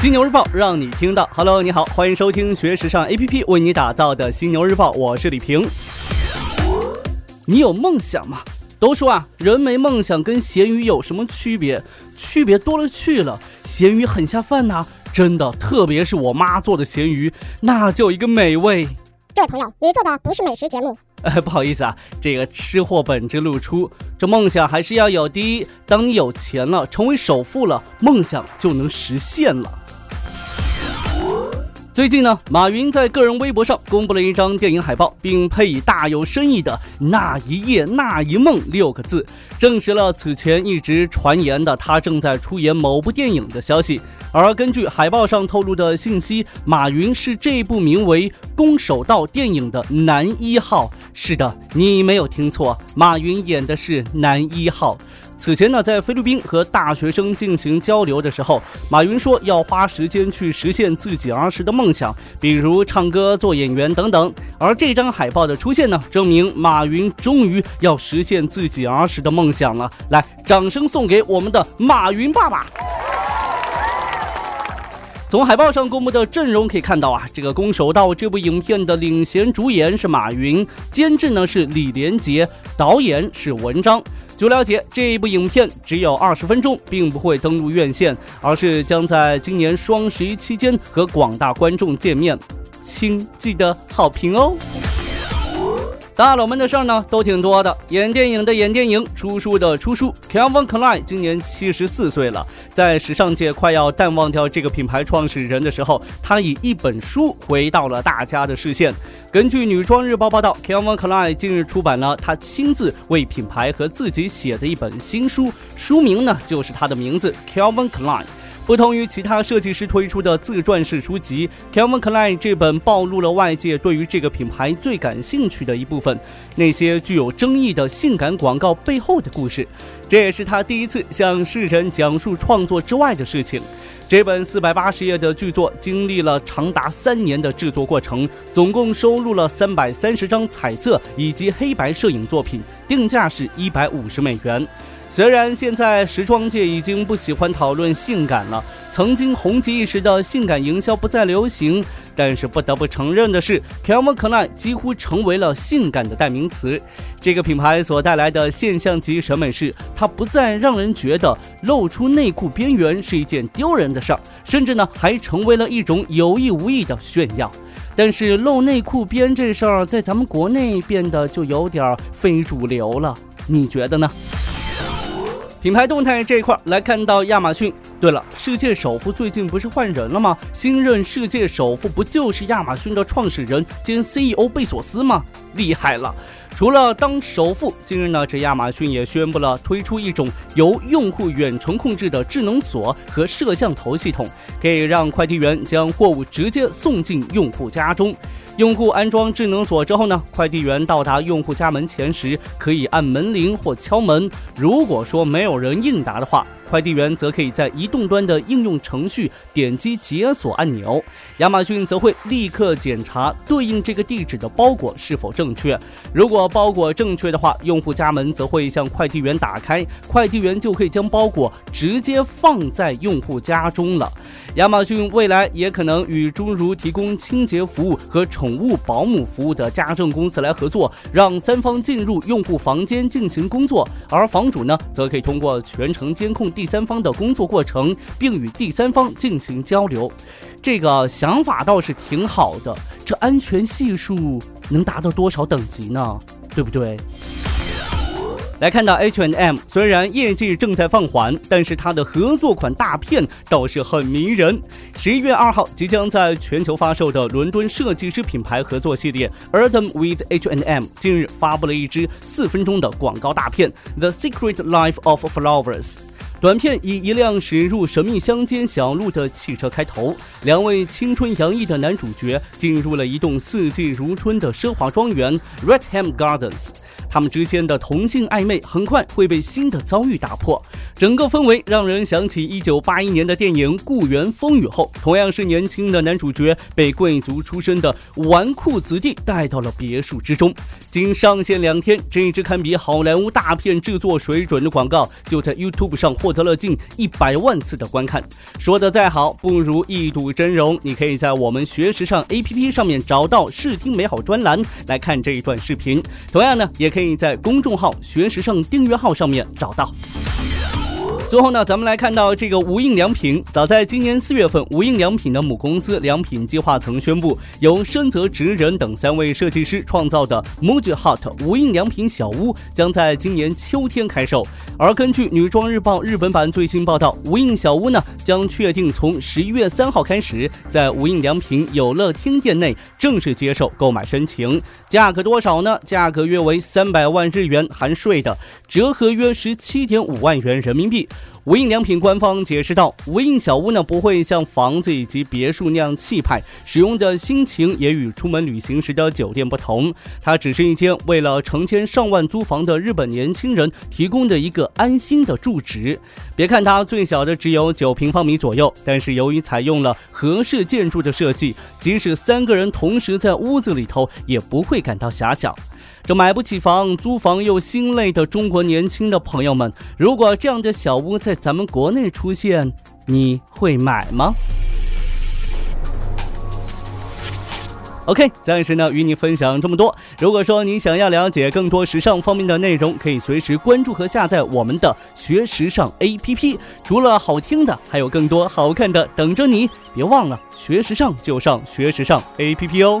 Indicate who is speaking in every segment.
Speaker 1: 犀牛日报让你听到。Hello，你好，欢迎收听学时尚 APP 为你打造的犀牛日报，我是李平。你有梦想吗？都说啊，人没梦想跟咸鱼有什么区别？区别多了去了。咸鱼很下饭呐，真的，特别是我妈做的咸鱼，那就一个美味。
Speaker 2: 这位朋友，你做的不是美食节目。
Speaker 1: 呃，不好意思啊，这个吃货本质露出，这梦想还是要有的。当你有钱了，成为首富了，梦想就能实现了。最近呢，马云在个人微博上公布了一张电影海报，并配以大有深意的“那一夜那一梦”六个字，证实了此前一直传言的他正在出演某部电影的消息。而根据海报上透露的信息，马云是这部名为《攻守道》电影的男一号。是的，你没有听错，马云演的是男一号。此前呢，在菲律宾和大学生进行交流的时候，马云说要花时间去实现自己儿时的梦想，比如唱歌、做演员等等。而这张海报的出现呢，证明马云终于要实现自己儿时的梦想了。来，掌声送给我们的马云爸爸！从海报上公布的阵容可以看到啊，这个《攻守道》这部影片的领衔主演是马云，监制呢是李连杰，导演是文章。据了解，这一部影片只有二十分钟，并不会登陆院线，而是将在今年双十一期间和广大观众见面，请记得好评哦。大佬们的事儿呢都挺多的，演电影的演电影，出书的出书。Calvin Klein 今年七十四岁了，在时尚界快要淡忘掉这个品牌创始人的时候，他以一本书回到了大家的视线。根据女装日报报道，Calvin Klein 近日出版了他亲自为品牌和自己写的一本新书，书名呢就是他的名字 Calvin Klein。不同于其他设计师推出的自传式书籍，Calvin Klein 这本暴露了外界对于这个品牌最感兴趣的一部分，那些具有争议的性感广告背后的故事。这也是他第一次向世人讲述创作之外的事情。这本四百八十页的巨作经历了长达三年的制作过程，总共收录了三百三十张彩色以及黑白摄影作品，定价是一百五十美元。虽然现在时装界已经不喜欢讨论性感了，曾经红极一时的性感营销不再流行，但是不得不承认的是，Calvin Klein 几乎成为了性感的代名词。这个品牌所带来的现象级审美是，它不再让人觉得露出内裤边缘是一件丢人的事儿，甚至呢还成为了一种有意无意的炫耀。但是露内裤边这事儿在咱们国内变得就有点非主流了，你觉得呢？品牌动态这一块来看到亚马逊。对了，世界首富最近不是换人了吗？新任世界首富不就是亚马逊的创始人兼 CEO 贝索斯吗？厉害了！除了当首富，近日呢，这亚马逊也宣布了推出一种由用户远程控制的智能锁和摄像头系统，可以让快递员将货物直接送进用户家中。用户安装智能锁之后呢，快递员到达用户家门前时，可以按门铃或敲门。如果说没有人应答的话，快递员则可以在移动端的应用程序点击解锁按钮，亚马逊则会立刻检查对应这个地址的包裹是否正确。如果包裹正确的话，用户家门则会向快递员打开，快递员就可以将包裹直接放在用户家中了。亚马逊未来也可能与诸如提供清洁服务和宠宠物保姆服务的家政公司来合作，让三方进入用户房间进行工作，而房主呢，则可以通过全程监控第三方的工作过程，并与第三方进行交流。这个想法倒是挺好的，这安全系数能达到多少等级呢？对不对？来看到 H and M，虽然业绩正在放缓，但是它的合作款大片倒是很迷人。十一月二号即将在全球发售的伦敦设计师品牌合作系列 Autumn with H and M，近日发布了一支四分钟的广告大片《The Secret Life of Flowers》。短片以一辆驶入神秘乡间小路的汽车开头，两位青春洋溢的男主角进入了一栋四季如春的奢华庄园 Redham Gardens。他们之间的同性暧昧很快会被新的遭遇打破。整个氛围让人想起1981年的电影《故园风雨后》，同样是年轻的男主角被贵族出身的纨绔子弟带到了别墅之中。仅上线两天，这一支堪比好莱坞大片制作水准的广告，就在 YouTube 上获得了近一百万次的观看。说的再好，不如一睹真容。你可以在我们学时尚 APP 上面找到视听美好专栏来看这一段视频。同样呢，也可以可以在公众号学时尚订阅号上面找到。最后呢，咱们来看到这个无印良品。早在今年四月份，无印良品的母公司良品计划曾宣布，由深泽直人等三位设计师创造的 Muji Hot 无印良品小屋将在今年秋天开售。而根据女装日报日本版最新报道，无印小屋呢将确定从十一月三号开始，在无印良品有乐厅店内正式接受购买申请。价格多少呢？价格约为三百万日元含税的，折合约十七点五万元人民币。无印良品官方解释道：“无印小屋呢不会像房子以及别墅那样气派，使用的心情也与出门旅行时的酒店不同。它只是一间为了成千上万租房的日本年轻人提供的一个安心的住址。别看它最小的只有九平方米左右，但是由于采用了合适建筑的设计，即使三个人同时在屋子里头，也不会感到狭小。”这买不起房、租房又心累的中国年轻的朋友们，如果这样的小屋在咱们国内出现，你会买吗？OK，暂时呢与你分享这么多。如果说你想要了解更多时尚方面的内容，可以随时关注和下载我们的学时尚 APP。除了好听的，还有更多好看的等着你。别忘了学时尚就上学时尚 APP 哦。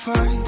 Speaker 1: Fight